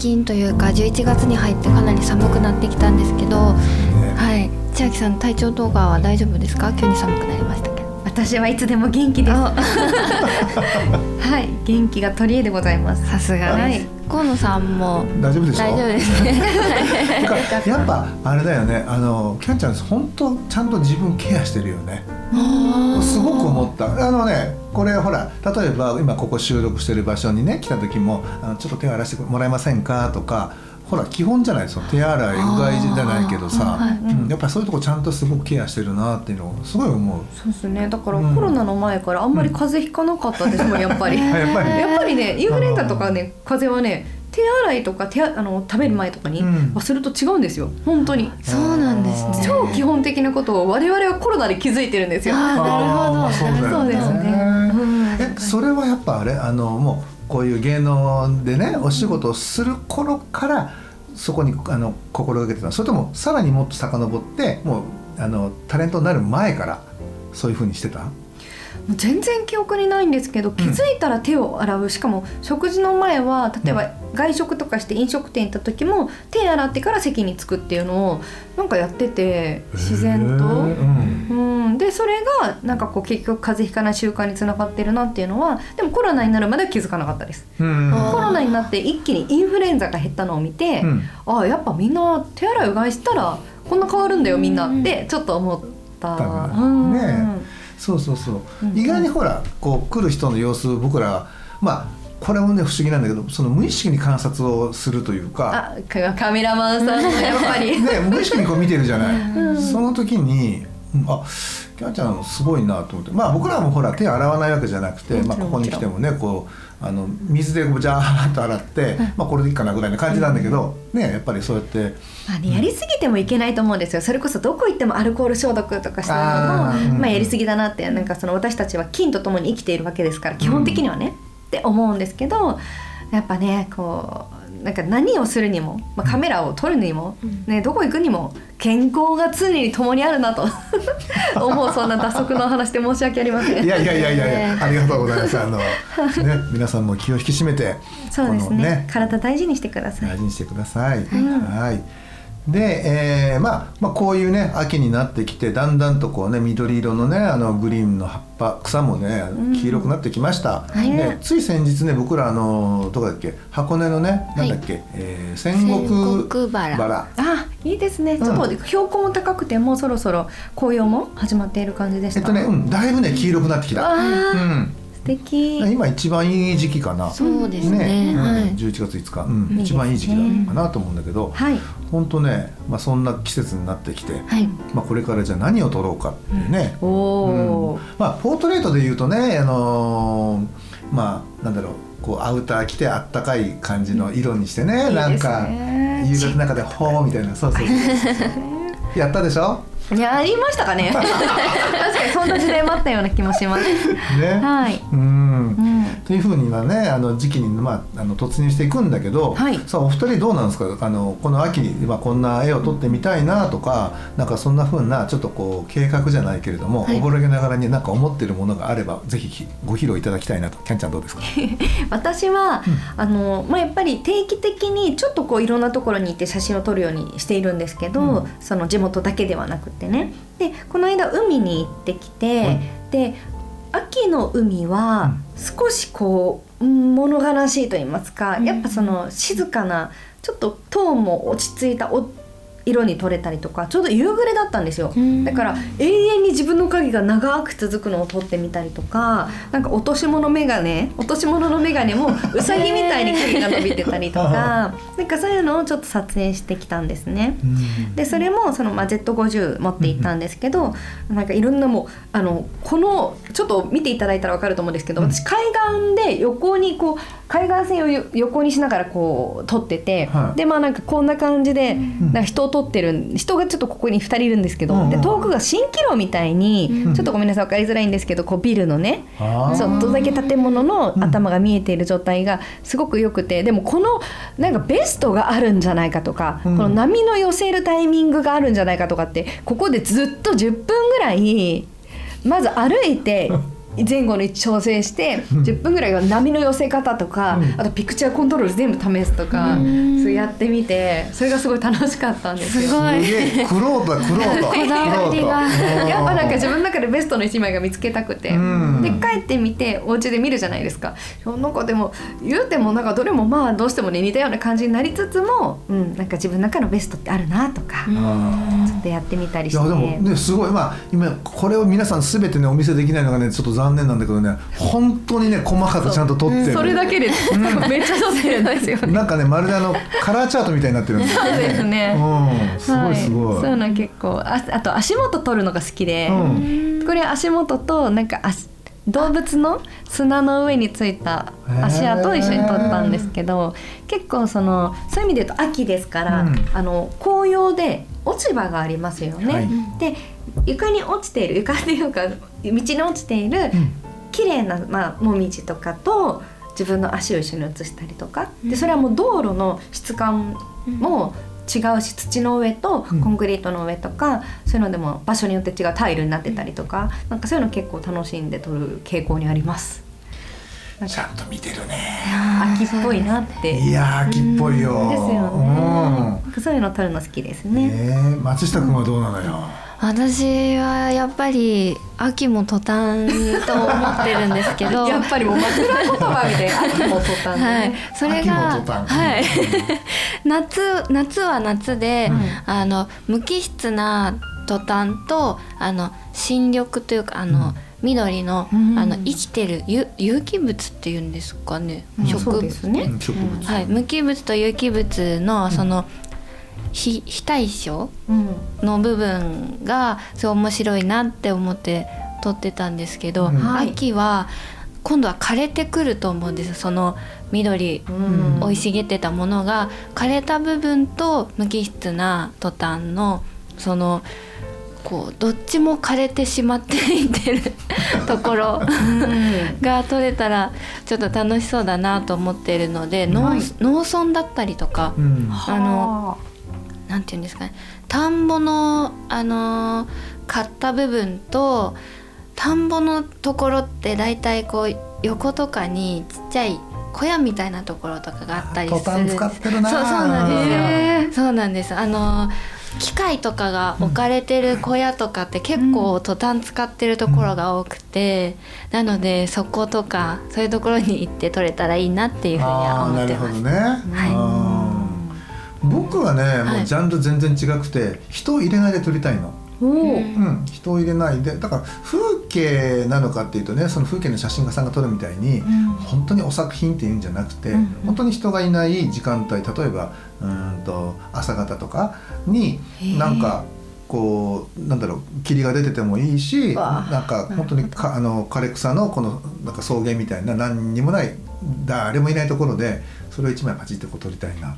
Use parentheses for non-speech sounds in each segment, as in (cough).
近というか11月に入ってかなり寒くなってきたんですけど、はい。千秋さん体調動画は大丈夫ですか？急に寒くなりましたけど。私はいつでも元気です。(laughs) はい。元気が取り柄でございます。さすがです、河野さんも大丈夫でしょ？大丈夫ですね。(laughs) やっぱあれだよね。あのキャンちゃん本当ちゃんと自分ケアしてるよね。すごく思った。あのねこれほら例えば今ここ収録してる場所にね来た時もあの「ちょっと手を洗わせてもらえませんか?」とかほら基本じゃないですか手洗いうがいじゃないけどさ、うんやっぱりそういうとこちゃんとすごくケアしてるなっていうのを。すごい思う。そうですね。だからうん。コロナの前からあんまり風邪ひかなかったですもん (laughs) やっぱり。あやっぱりやっぱりねインフルエンザとかね風邪はね手洗いとか手ああの食べる前とかにうん。はすると違うんですよ。本当に。そうなんですね。超基本的なことを我々はコロナで気づいてるんですよ。なるほど。そうですね。うん。えそれはやっぱあれ？あのもうこういう芸能でねお仕事をする頃からそこにあの心がけてた。それともさらにもっと遡ってもうあのタレントになる前からそういうふうにしてた？全然記憶にないんですけど気づいたら手を洗う。しかも食事の前は例えば外食とかして飲食店行った時も手洗ってから席に着くっていうのをなんかやってて自然と。へーうん。うん、でそれがなんかこう結局風邪ひかない習慣につながってるなっていうのはでもコロナになるまでは気づかなかったです。うん。コロナになって一気にインフルエンザが減ったのを見て、うん。ああやっぱみんな手洗いうがいしたらこんな変わるんだよみんなってちょっと思った、ねそうそうそう、うん意外にほらこう来る人の様子僕らまあこれもね不思議なんだけどその無意識に観察をするというかあカカメラマンさんのやっぱり。ね、無意識にこう見てるじゃない、うん。その時にうん。あキャンちゃんすごいなと思って。まあ僕らもほら手洗わないわけじゃなくて、まあ、ここに来てもねこうあの水でジャーッと洗って、まあ、これでいいかなぐらいな感じなんだけど、ねやっぱりそうやって。まあね、やりすぎてもいけないと思うんですよ。それこそどこ行ってもアルコール消毒とかしてるのもまあ、やりすぎだなってなんかその私たちは菌とともに生きているわけですから基本的にはね、って思うんですけどやっぱねこうなんか何をするにも、まあ、カメラを撮るにも、ね、どこ行くにも健康が常に共にあるなと (laughs) 思うそんな脱足の話で申し訳ありません。いやいやいやいやねありがとうございますあの、(laughs) ね、皆さんも気を引き締めてそうですこのね体大事にしてください。大事にしてください。んはい。で、えーまあ、まあこういうね秋になってきてだんだんとこうね緑色のねあのグリーンの葉っぱ草もねうん。黄色くなってきました、い。ね、つい先日ね僕らあのどこだっけ箱根のねなんだっけ、えー戦国バラあいいですね、ちょっと標高も高くてもうそろそろ紅葉も始まっている感じでした。えっとね、うん、だいぶね黄色くなってきた、あ。うーん、素敵。今一番いい時期かな。そうですね。うん。はい。11月5日、うん。いい一番いい時期なのかなと思うんだけど、はい。本当ね、まあ、そんな季節になってきて、はい。まあ、これからじゃあ何を撮ろうかっていうね、おお、うん。まあポートレートで言うとねあのーまあなんだろうこうアウター着てあったかい感じの色にしてね、いいですなんかね。夕方の中でほーみたいな。そうそう (laughs) やったでしょ？いやありましたかね。(laughs) 確かにそんな時代もあったような気もします。ね、はい。うん。うん。というふうにはねあの時期に、まあ、あの突入していくんだけど、はい。さあお二人どうなんですか？あのこの秋に、まあ、こんな絵を撮ってみたいなとかなんかそんなふうなちょっとこう計画じゃないけれども、はい。おぼろげながらになんか思ってるものがあればぜひご披露いただきたいなと。キャンちゃんどうですか？(laughs) 私は、あのまあやっぱり定期的にちょっとこういろんなところに行って写真を撮るようにしているんですけど、うん。その地元だけではなくてね。でこの間海に行ってきて、はいで秋の海は少しこううん物悲しいと言いますか、うん。やっぱその静かなちょっとトーンも落ち着いたお色に取れたりとかちょうど夕暮れだったんですよ。だから永遠に自分の影が長く続くのを撮ってみたりとかなんか落とし物眼鏡落とし物の眼鏡もうさぎみたいに影が伸びてたりとか (laughs) なんかそういうのをちょっと撮影してきたんですね。でそれもその、まあ、Z50 持って行ったんですけどなんかいろんなもうあのこのちょっと見ていただいたら分かると思うんですけど私海岸で横にこう海岸線を横にしながらこう撮ってて、はい、でまあなんかこんな感じで、なんか人を撮ってる人がちょっとここに2人いるんですけど、うん、で遠くが蜃気楼みたいに、うん、ちょっとごめんなさい分かりづらいんですけどこうビルのねちょっとだけ建物の頭が見えている状態がすごく良くてでもこのなんかベストがあるんじゃないかとか、この波の寄せるタイミングがあるんじゃないかとかってここでずっと10分ぐらいまず歩いて (laughs) 前後に調整して10分ぐらいは波の寄せ方とか、あとピクチャーコントロール全部試すとか、そうやってみてそれがすごい楽しかったんですよ。すごい。クロートクロート。(laughs) こだわりが。やっぱなんか自分の中でベストの一枚が見つけたくて、で帰ってみてお家で見るじゃないですか。なんかでも言うてもなんかどれもまあどうしてもね似たような感じになりつつも、うん、なんか自分の中のベストってあるなとか、ちょっとやってみたりして。いやでもねすごいまあ今これを皆さんすべてねお見せできないのがねちょっと残念なんだけどね本当にね細かくちゃんと撮ってる。それだけで、うん、めっちゃ撮ってるんですよ、ね、なんかねまるであのカラーチャートみたいになってるんですよ。ねそうですね、うん、すごいすごい、はい、そういうの結構ああと足元撮るのが好きで、うん、これ足元となんか足動物の砂の上についた足跡を一緒に撮ったんですけど結構そのそういう意味で言うと秋ですから、うん、あの紅葉で落ち葉がありますよね。はい、で床に落ちている床っていうか道に落ちている綺麗なまあもみじとかと自分の足を一緒に写したりとかでそれはもう道路の質感も違うし土の上とコンクリートの上とか、うん、そういうのでも場所によって違うタイルになってたりとかなんかそういうの結構楽しんで撮る傾向にあります。ちゃんと見てるね。秋っぽいなって。いや秋っぽいよ。ですよね。うん、そういうの撮るの好きですね。えー、松下君はどうなのよ？私はやっぱり秋も途端と思ってるんですけど。やっぱりもう枕言葉みたいな秋も途端、ね、はい、それがはい。夏夏は夏で、うん、あの無機質な途端とあの新緑というかあの、うん。緑のうん、あの生きてる有有機物っていうんですかね、うん、植物ね、はい、無機物と有機物のその、非非対称？の部分がすごい面白いなって思って撮ってたんですけど、うん、秋は今度は枯れてくると思うんですその緑生い茂ってたものが枯れた部分と無機質なトタンのそのこうどっちも枯れてしまっていってる (laughs) ところが撮れたらちょっと楽しそうだなと思っているので、農村だったりとか、うん、あのなんていうんですかね。田んぼのあの買った部分と田んぼのところって大体こう横とかにちっちゃい小屋みたいなところとかがあったりする。そうそうなんですよ。そうなんです。あの機械とかが置かれてる小屋とかって結構トタン使ってるところが多くて、なのでそことかそういうところに行って取れたらいいなっていうふうには思ってます。なるほどね、はい僕はね、はい、もうジャンル全然違くて人を入れないで撮りたいの。うん、人を入れないでだから風景なのかっていうとねその風景の写真家さんが撮るみたいに、うん、本当にお作品っていうんじゃなくて、うん、本当に人がいない時間帯例えばうんと朝方とかになんかこうなんだろう霧が出ててもいいしなんか本当にかあの枯れ草のこのなんか草原みたいな何にもない誰もいないところでそれを一枚パチッとこう撮りたいな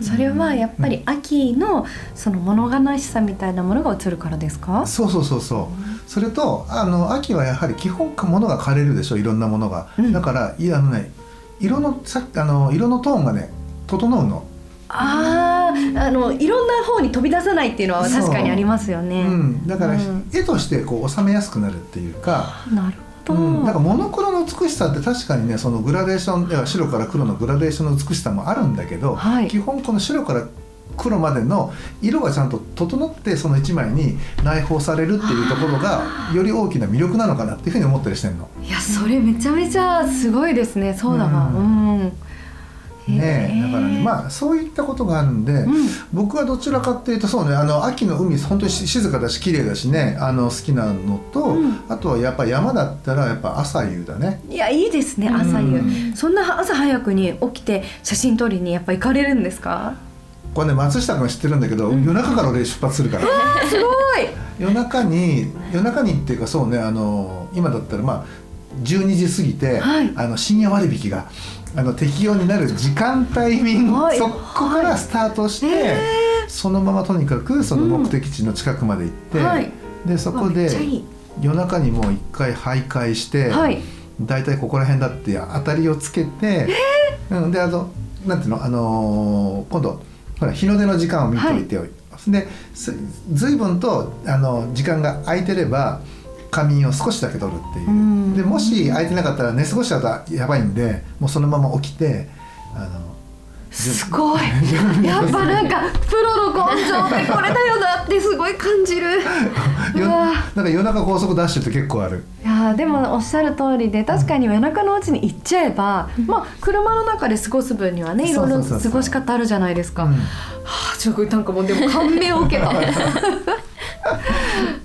それはやっぱり秋のその物悲しさみたいなものが映るからですか？そうそうそうそう。それとあの秋はやはり基本物が枯れるでしょいろんなものが、うん、だからいやあのね色のさあの色のトーンがね整うの。あああのいろんな方に飛び出さないっていうのは確かにありますよね、うん、だから、うん、絵としてこう収めやすくなるっていうか。なるほどうん、なんかモノクロの美しさって確かにねそのグラデーションでは白から黒のグラデーションの美しさもあるんだけど、はい、基本この白から黒までの色がちゃんと整ってその1枚に内包されるっていうところがより大きな魅力なのかなっていうふうに思ったりしてんの。いやそれめちゃめちゃすごいですね。そうだな。うん、うんね、だからねまあそういったことがあるんで、うん、僕はどちらかっていうとそうねあの秋の海本当に静かだし綺麗だしねあの好きなのと、うん、あとはやっぱ山だったらやっぱ朝夕だね。いやいいですね朝夕、うん、そんな朝早くに起きて写真撮りにやっぱ行かれるんですか？これね松下君は知ってるんだけど、夜中から俺出発するから。すごい。夜中に夜中にっていうかそうねあの今だったらまあ12時過ぎて、はい、あの深夜割引があの適用になる時間タイミング、はい、そこからスタートして、はい、そのままとにかくその目的地の近くまで行って、うん、でそこで夜中にもう一回徘徊して、はい、大体ここら辺だって当たりをつけて、うん、であのなんていうの、あのー、今度ほら日の出の時間を見ておいて、はい、で随分とあの時間が空いてれば仮眠を少しだけ取るっていう。でもし空いてなかったら寝過ごしちゃうとやばいんでもうそのまま起きてあのすごい。やっぱなんかプロの根性ってこれだよなってすごい感じる。なんか夜中高速ダッシュって結構ある。いやでもおっしゃる通りで確かに夜中のうちに行っちゃえば、うん、まあ車の中で過ごす分にはねいろいろ過ごし方あるじゃないですか、うん、はあちょっとなんかもうでも感銘を受けた。(laughs)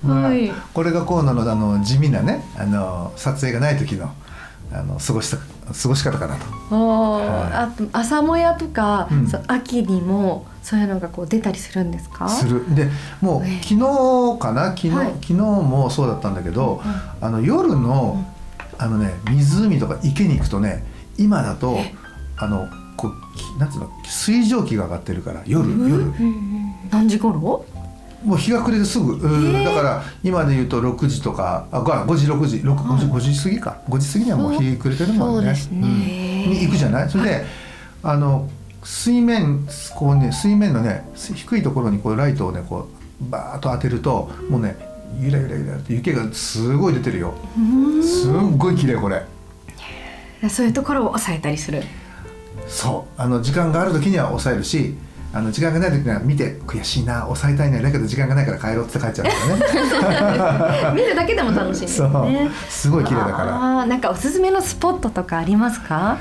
はい、これがコーナーのあの地味なねあの撮影がない時のあの過ごした過ごし方かなと。はい、あと朝もやとか、うん、秋にもそういうのがこう出たりするんですか？する。で、もう、えー、昨日かな、昨日、はい、昨日もそうだったんだけど、うん、あの夜の、うん、あのね湖とか池に行くとね、今だとあのこうなんつうの水蒸気が上がってるから夜、夜。何時頃？もう日が暮れてすぐ、だから今で言うと6時とかあ5時6時。5, 5時 ,5 時過ぎか。5時過ぎにはもう日暮れてるもんね。ね。うん、に行くじゃない？それであの水面こうね水面のね低いところにこうライトをねこうバーッと当てるともうねゆらゆらゆらって雪がすごい出てるよ。すっごい綺麗これ。そういうところを抑えたりする。そう。あの時間がある時には抑えるしあの時間がない時には見て悔しいな抑えたいねだけど時間がないから帰ろうって帰っちゃうからね。(laughs) 見るだけでも楽しいですね。すごい綺麗だから。あなんかおすすめのスポットとかありますか？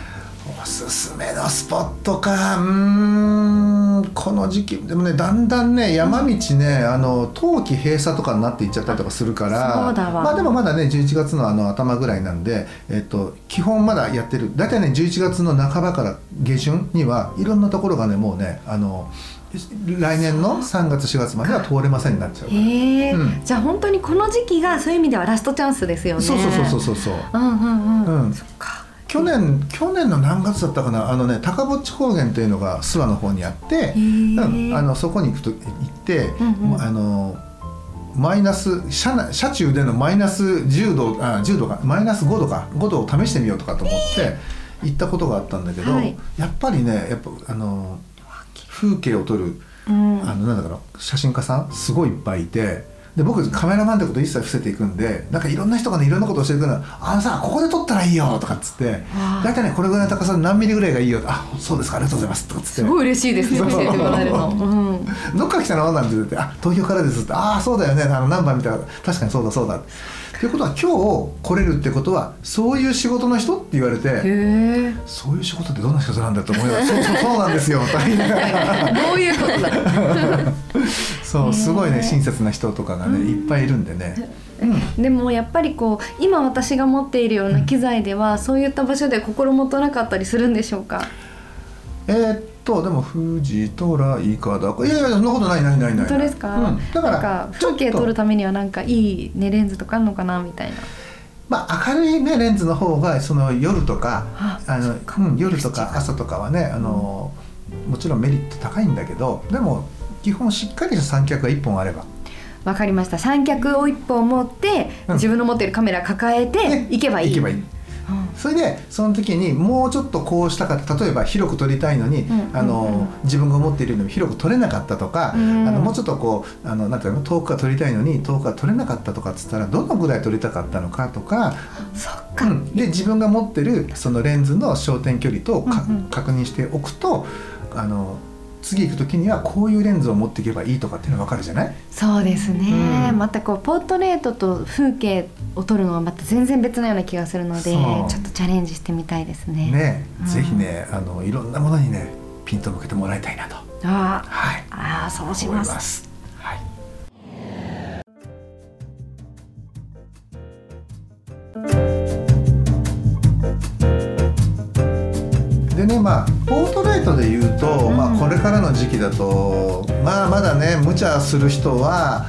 おすすめのスポットかうんこの時期でもねだんだんね山道ね、あの冬季閉鎖とかになっていっちゃったりとかするからまあでもまだね11月のあの頭ぐらいなんで、えっと、基本まだやってる。大体ね11月の半ばから下旬にはいろんなところがねもうねあの来年の3月4月までは通れませんになっちゃう。へえ、うん、じゃあ本当にこの時期がそういう意味ではラストチャンスですよね。そうそうそうそうそう。うんうんうん、うん、そっか去年去年の何月だったかな？あのね高ぼっち高原というのが諏訪の方にあって、うん、あのそこに行くと行って、うんうん、あのマイナス車車中でのマイナス10度あ10度かマイナス5度か5度を試してみようとかと思って行ったことがあったんだけど、はい、やっぱりねやっぱあの風景を撮る、うん、あのなんだろう写真家さんすごいいっぱいいて。で僕カメラマンってこと一切伏せていくんでなんかいろんな人がねいろんなこと教えてくるの。あのさここで撮ったらいいよ」とかっつって。大体ねこれぐらいの高さ何ミリぐらいがいいよあそうですかありがとうございますとかっつって。すごい嬉しいですね教えてもらえるの、うん、どっから来たの？なんて言って「あ東京からです」って「ああそうだよね。あの何番見たら確かにそうだそうだ」ということは今日来れるってことはそういう仕事の人って言われてそういう仕事ってどんな仕事なんだと思いながら「そうそうそうなんですよ」と言いながら。(laughs) どういうことだそうすごいね親切な人とかがねいっぱいいるんでね。うん、でもやっぱりこう今私が持っているような機材では、うん、そういった場所で心もとなかったりするんでしょうか？えー、っとでも富士トライカだ。いやいやそんなことないないないない本当ですか、うん、だから風景撮るためにはなんかいいねレンズとかあるのかなみたいな。まあ、明るい、ね、レンズの方がその夜とかあの、うん、夜とか朝とかはねあの、もちろんメリット高いんだけどでも基本しっかりした三脚が1本あれば。わかりました。三脚を1本持って、うん、自分の持っているカメラ抱えて行けばいい、行けばいい。それでその時にもうちょっとこうしたかった。例えば広く撮りたいのに、あの自分が思っているよりも広く撮れなかったとか、あのもうちょっとこうあのなんていうの遠くから撮りたいのに遠くから撮れなかったとかっつったらどのぐらい撮りたかったのかとかそっか、うん、で自分が持ってるそのレンズの焦点距離と確認しておくとあの次行く時にはこういうレンズを持っていけばいいとかっていうのが分かるじゃない？そうですね、うん、またこうポートレートと風景を撮るのはまた全然別のような気がするのでちょっとチャレンジしてみたいですね。ね、うん、ぜひねあのいろんなものにねピント向けてもらいたいなと。あ、はい、あそうします。はいでねまあポートレートで言うと、うん、まあ、これからの時期だとまあまだね無茶する人は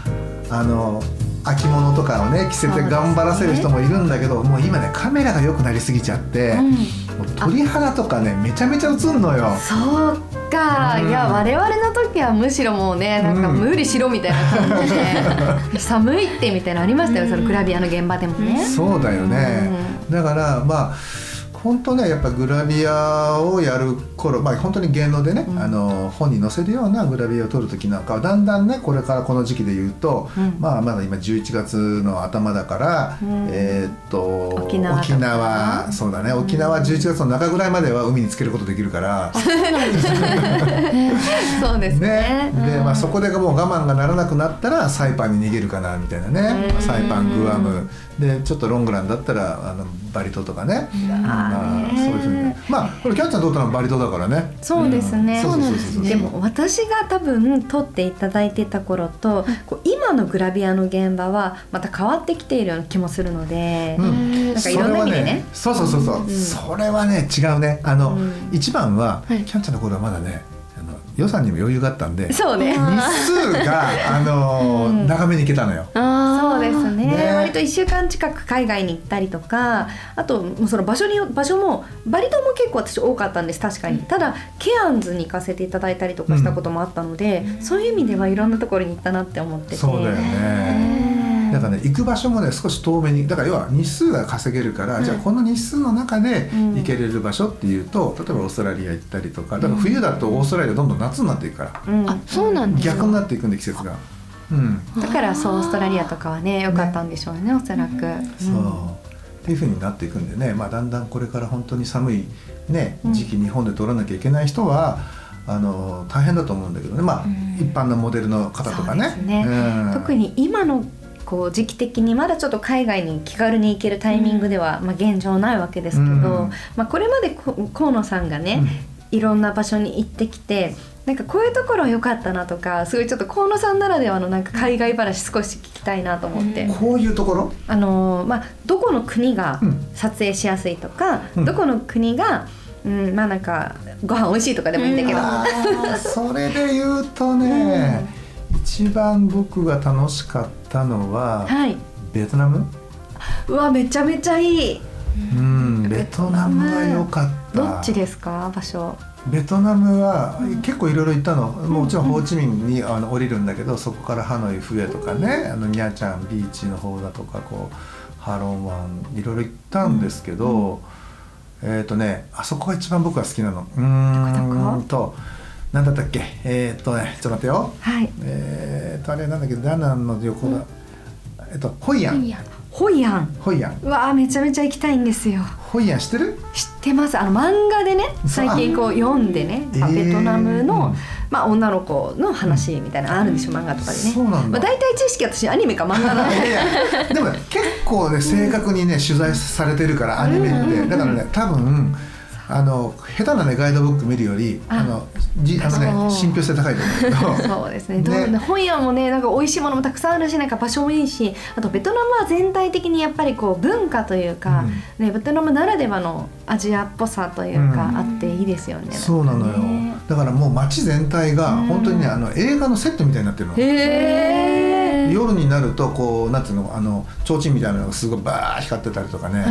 あの秋物とかをね着せて頑張らせる人もいるんだけど、ね、もう今ねカメラが良くなりすぎちゃって、うん、鳥肌とかねめちゃめちゃ映るのよ。そうか、うん、いや我々の時はむしろもうねなんか無理しろみたいな感じで、うん、寒いってみたいなのありましたよ、そのグラビアの現場でもね。そうだよね、だからまあ本当ねやっぱグラビアをやる頃まあ本当に芸能でね、うん、あの本に載せるようなグラビアを撮る時なんかはだんだんねこれからこの時期で言うと、うん、まあまだ今11月の頭だから、うん、えっと沖縄沖縄そうだね沖縄11月の中ぐらいまでは海につけることできるから、(laughs) そうですね。ね。で、まあ、そこでもう我慢がならなくなったらサイパンに逃げるかなみたいなね、サイパングアムでちょっとロングランだったらあのバリ島とかね、まあ、そういうふうに。まあこれキャッチャー撮ったのはバリ島だからね。そうですね、でも私が多分撮っていただいてた頃と、こう今のグラビアの現場はまた変わってきているような気もするので、うん、なんかいろんな意味でね、ね、そうそうそうそう、うん、それはね違うね。あの、うん、一番は、キャッチャーの頃はまだね予算にも余裕があったんでそうね。日数があの、うん、長めに行けたのよ。そうですね、ね、割と1週間近く海外に行ったりとかあとその場所に場所もバリ島も結構私多かったんです確かに。ただケアンズに行かせていただいたりとかしたこともあったので、うん、そういう意味ではいろんなところに行ったなって思ってて。そうだよね。だからね行く場所もね少し遠めにだから要は日数が稼げるから、うん、じゃあこの日数の中で行けれる場所っていうと、例えばオーストラリア行ったりとかだから冬だとオーストラリアどんどん夏になっていくから、うん、あそうなんです逆になっていくんで季節が。うん、だからそうオーストラリアとかはね良かったんでしょうねね。おそらく。そう。っていうふうになっていくんでね、まあ、だんだんこれから本当に寒い、ね、時期日本で取らなきゃいけない人は、あの大変だと思うんだけどね、まあ、一般のモデルの方とかね。ね。うん、特に今のこう時期的にまだちょっと海外に気軽に行けるタイミングでは、まあ、現状ないわけですけど、うん、まあ、これまで河野さんがね、いろんな場所に行ってきてなんかこういうところ良かったなとかすごいちょっと河野さんならではのなんか海外話少し聞きたいなと思って、こういうところ？あの、まあ、どこの国が撮影しやすいとか、うん、どこの国が、うん、まあなんかご飯美味しいとかでもいいんだけど、それで言うとね、(laughs) うん、一番僕が楽しかったのは、はい、ベトナム？うわめちゃめちゃいい。うんベトナムは良かった。どっちですか？場所。ベトナムは結構いろいろ行ったの、うん、もちろんホーチミンにあの降りるんだけどそこからハノイフエとかねあのニャチャンビーチの方だとかこうハロンワンいろいろ行ったんですけど、うん、えっ、ー、とねあそこが一番僕は好きなの。うんと何だったっけ？えっ、ー、とねちょっと待ってよ、はい、えっ、ー、とあれなんだっけ？ダナンの横だ、うん、えっとホイアン。ホイアン。ホイアン。うわめちゃめちゃ行きたいんですよ。ホイアン知ってる？知ってます。あの漫画でね最近こう読んでね、えー、ベトナムの、まあ、女の子の話みたいなのあるんでしょ、うん、漫画とかでね。そうなんだ、まあ、大体知識私アニメか漫画なんででも、ね、結構ね正確にね取材されてるからアニメって。だからね多分あの下手なねガイドブック見るよりあのじあのね信憑性高いと思う。け (laughs) どそうですね。ね。本屋もねなんか美味しいものもたくさんあるしなんか場所もいいしあとベトナムは全体的にやっぱりこう文化というか、うん、ね、ベトナムならではのアジアっぽさというか、あっていいですよね、そうなのよ。だからもう街全体が本当にね、あの映画のセットみたいになってるの。へえ夜になるとこうなんていうのあの提灯みたいなのがすごいバー光ってたりとかね。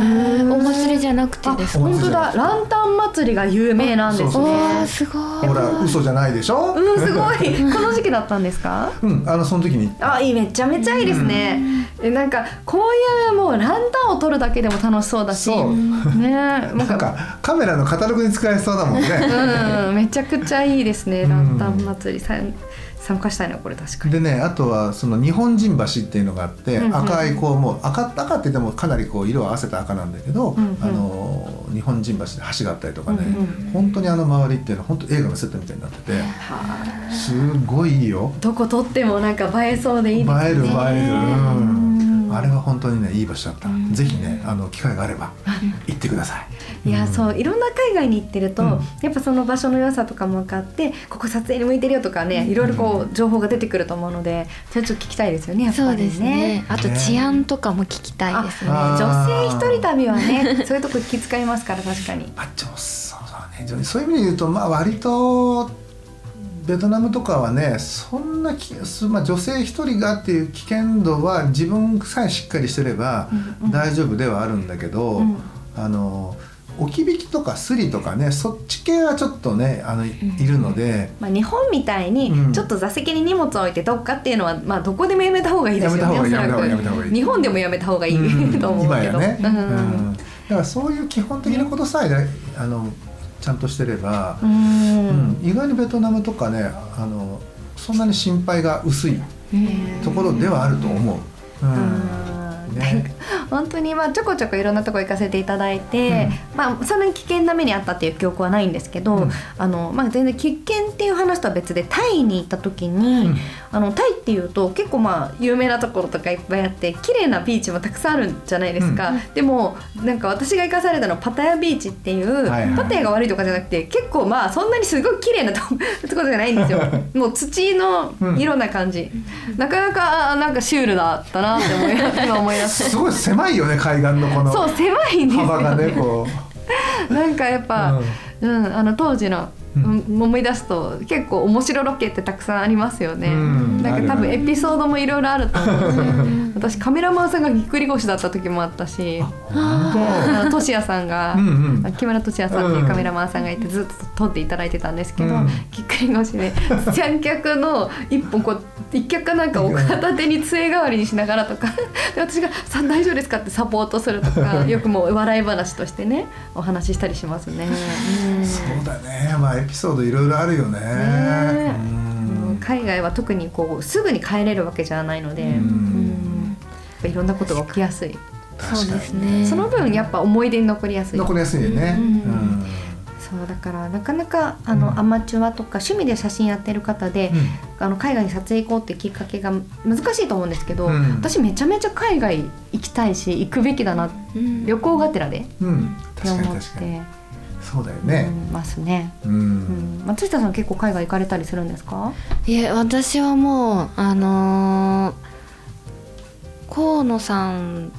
お祭りじゃなくてです本当だ。ランタン祭りが有名なんですね。すごい。ほら嘘じゃないでしょ？うんすごい。(laughs) この時期だったねですか？うんあのその時に。あいいめちゃめちゃいいですね、うん、なんかこういうもうランタンを撮るだけでも楽しそうだし。ね。(laughs) なんかカメラのカタログに使えそうだもんね。うんめちゃくちゃいいですねランタン祭り。さん参加したいなこれ確かに。でねあとはその日本人橋っていうのがあって、うんうん、赤いこうもう赤赤って言ってもかなりこう色を合わせた赤なんだけど、うんうん、あの日本人橋で橋があったりとかね、うんうん、本当にあの周りっていうのは本当映画のセットみたいになってて、すごいいいよ。どこ撮ってもなんか映えそうでいいですね。映える映える、うん、あれは本当にねいい場所だった。ぜひねあの機会があれば行ってください。いや、そういろんな海外に行ってると、やっぱその場所の良さとかも分かってここ撮影に向いてるよとかねいろいろこう情報が出てくると思うのでそれちょっと聞きたいですよねやっぱりね。ね。あと治安とかも聞きたいですね。女性一人旅はねそういうとこ気遣いますから確かに。あそうそうね。そういう意味で言うとまあ割とベトナムとかはねそんなき、まあ、女性一人がっていう危険度は自分さえしっかりしてれば大丈夫ではあるんだけど、うん。うん、あの置き引きとかスリとかねそっち系はちょっとねあの、いるので、まあ、日本みたいにちょっと座席に荷物置いてどっかっていうのは、まあ、どこでもやめた方がいいですよね日本でもやめた方がいい、うん、と思うけどね、うん、だからそういう基本的なことさえ、あのちゃんとしてれば、うん、意外にベトナムとかねあのそんなに心配が薄いところではあると思う。うん。ね、(laughs) 本当にまあちょこちょこいろんなとこ行かせていただいて、うん、まあ、そんなに危険な目にあったっていう記憶はないんですけど、うん、あのまあ、全然危険っていう話とは別でタイに行った時に、うん、あのタイっていうと結構まあ有名なところとかいっぱいあって綺麗なビーチもたくさんあるんじゃないですか、でもなんか私が行かされたのはパタヤビーチっていう、はいはい、パタヤが悪いとかじゃなくて結構まあそんなにすごい綺麗なと (laughs) ころじゃないんですよ。(laughs) もう土の色な感じ、なかなかなんかシュールだったなって思い今思い出すごい狭いよね海岸のこのそう狭いんですよ幅がねこう。(laughs) なんかやっぱ、うん、うん、あの当時の思い出すと結構面白ロケってたくさんありますよね、うん、なんか多分エピソードもいろいろあると思うし (laughs) 私カメラマンさんがぎっくり腰だった時もあったしとしやさんが、うんうん、木村としやさんっていうカメラマンさんがいてずっと撮っていただいてたんですけど、うん、ぎっくり腰で (laughs) 三脚の一本こう一脚かなんかを片手に杖代わりにしながらとかで私が「さ大丈夫ですか?」ってサポートするとか (laughs) よくもう笑い話としてねお話ししたりしますね。そうだね、まあエピソードいろいろあるよね。ね海外は特にこうすぐに帰れるわけじゃないので、うん。いろんなことが起きやすい。そうですね。その分やっぱ思い出に残りやすい。残りやすいよね。うん。そうだからなかなかあの、うん、アマチュアとか趣味で写真やってる方で、うん、あの海外に撮影行こうってきっかけが難しいと思うんですけど、うん、私めちゃめちゃ海外行きたいし行くべきだな、旅行がてらで、って思って。そうだよね。うん、ますね。うん。松下さん結構海外行かれたりするんですか？いえ、私はもうあのー、河野さん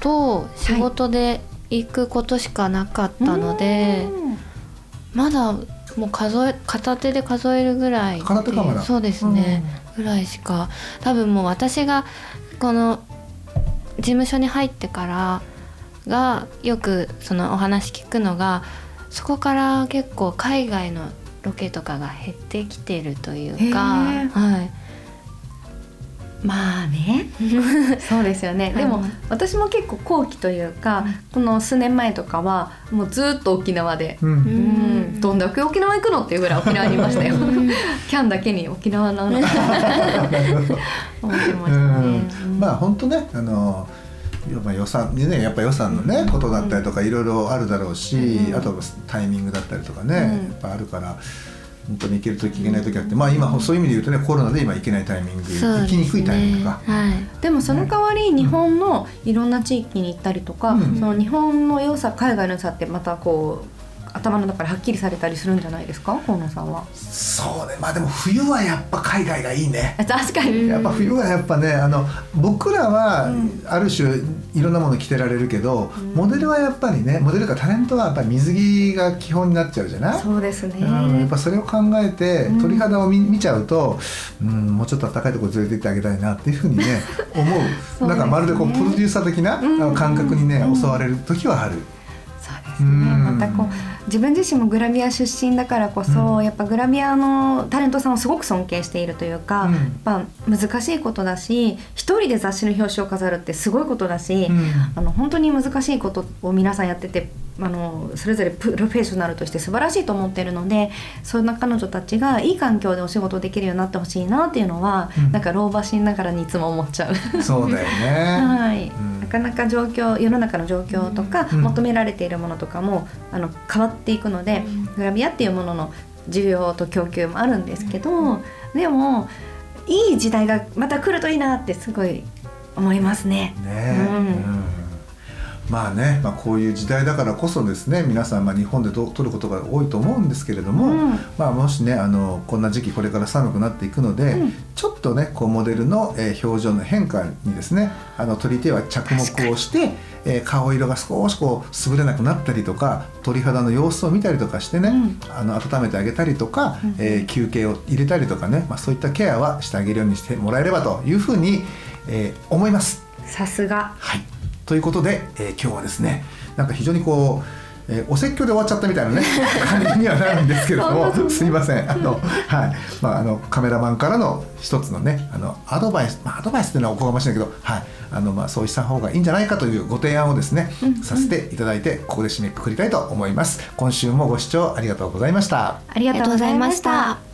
と仕事で行くことしかなかったので、はい、まだもう数え片手で数えるぐらい片手かそうですね、うん、ぐらいしか多分もう私がこの事務所に入ってからがよくそのお話聞くのがそこから結構海外のロケとかが減ってきてるというか、はい、まあね。(laughs) そうですよね、でも私も結構後期というか、この数年前とかはもうずっと沖縄で、うん、どんだけ沖縄行くのっていうぐらい沖縄にいましたよ。(laughs) キャンだけに沖縄なのか (laughs) 思ってましたね、まあ本当ねあのまあ予算にねやっぱ予算のねことだったりとかいろいろあるだろうし、あとタイミングだったりとかね、やっぱあるから。本当に行ける時行けない時あって、まあ今そういう意味で言うとねコロナで今行けないタイミング、ね、行きにくいタイミングか、はい、でもその代わり日本のいろんな地域に行ったりとか、うん、その日本の良さ海外の良さってまたこう頭の中ではっきりされたりするんじゃないですか？河野さんは。そうね。まあでも冬はやっぱ海外がいいね。確かに。やっぱ冬はやっぱねあの僕らはある種いろんなもの着てられるけど、うん、モデルはやっぱりねモデルかタレントはやっぱり水着が基本になっちゃうじゃない？そうですね、うん、やっぱそれを考えて鳥肌を見見ちゃうと、うん、もうちょっと暖かいところ連れて行ってあげたいなっていうふうにね (laughs) 思う。う、ね、なんかまるでこうプロデューサー的な感覚にね、襲われる時はある。ですね、またこう自分自身もグラビア出身だからこそ、うん、やっぱグラビアのタレントさんをすごく尊敬しているというか、うん、やっぱ難しいことだし一人で雑誌の表紙を飾るってすごいことだし、うん、あの本当に難しいことを皆さんやっててあのそれぞれプロフェッショナルとして素晴らしいと思ってるのでそんな彼女たちがいい環境でお仕事できるようになってほしいなっていうのは、うん、なんか老婆心ながらにいつも思っちゃう。そうだよね。(laughs) はい、うかなか状況世の中の状況とか、うん、求められているものとかもあの変わっていくので、うん、グラビアっていうものの需要と供給もあるんですけど、でもいい時代がまた来るといいなってすごい思いますね。ねうんまあね、まあ、こういう時代だからこそですね皆さんまあ日本で撮ることが多いと思うんですけれども、うん、まあ、もしねあのこんな時期これから寒くなっていくので、うん、ちょっとねこうモデルの、えー、表情の変化にですねあの撮り手は着目をして、えー、顔色が少しこう優れなくなったりとか鳥肌の様子を見たりとかしてね、うん、あの温めてあげたりとか、うん、えー、休憩を入れたりとかね、まあ、そういったケアはしてあげるようにしてもらえればというふうに、えー、思います。さすが、はいということで、えー、今日はですねなんか非常にこうえー、お説教で終わっちゃったみたいなね (laughs) 感じにはなるんですけれどもすいません。あの、はい。まあ、あのカメラマンからの一つのねあのアドバイス、まあ、アドバイスっていうのはおこがましいんだけど、はい。あのまあ、そうした方がいいんじゃないかというご提案をですね、うんうん、させていただいてここで締めくくりたいと思います。今週もご視聴ありがとうございました。ありがとうございました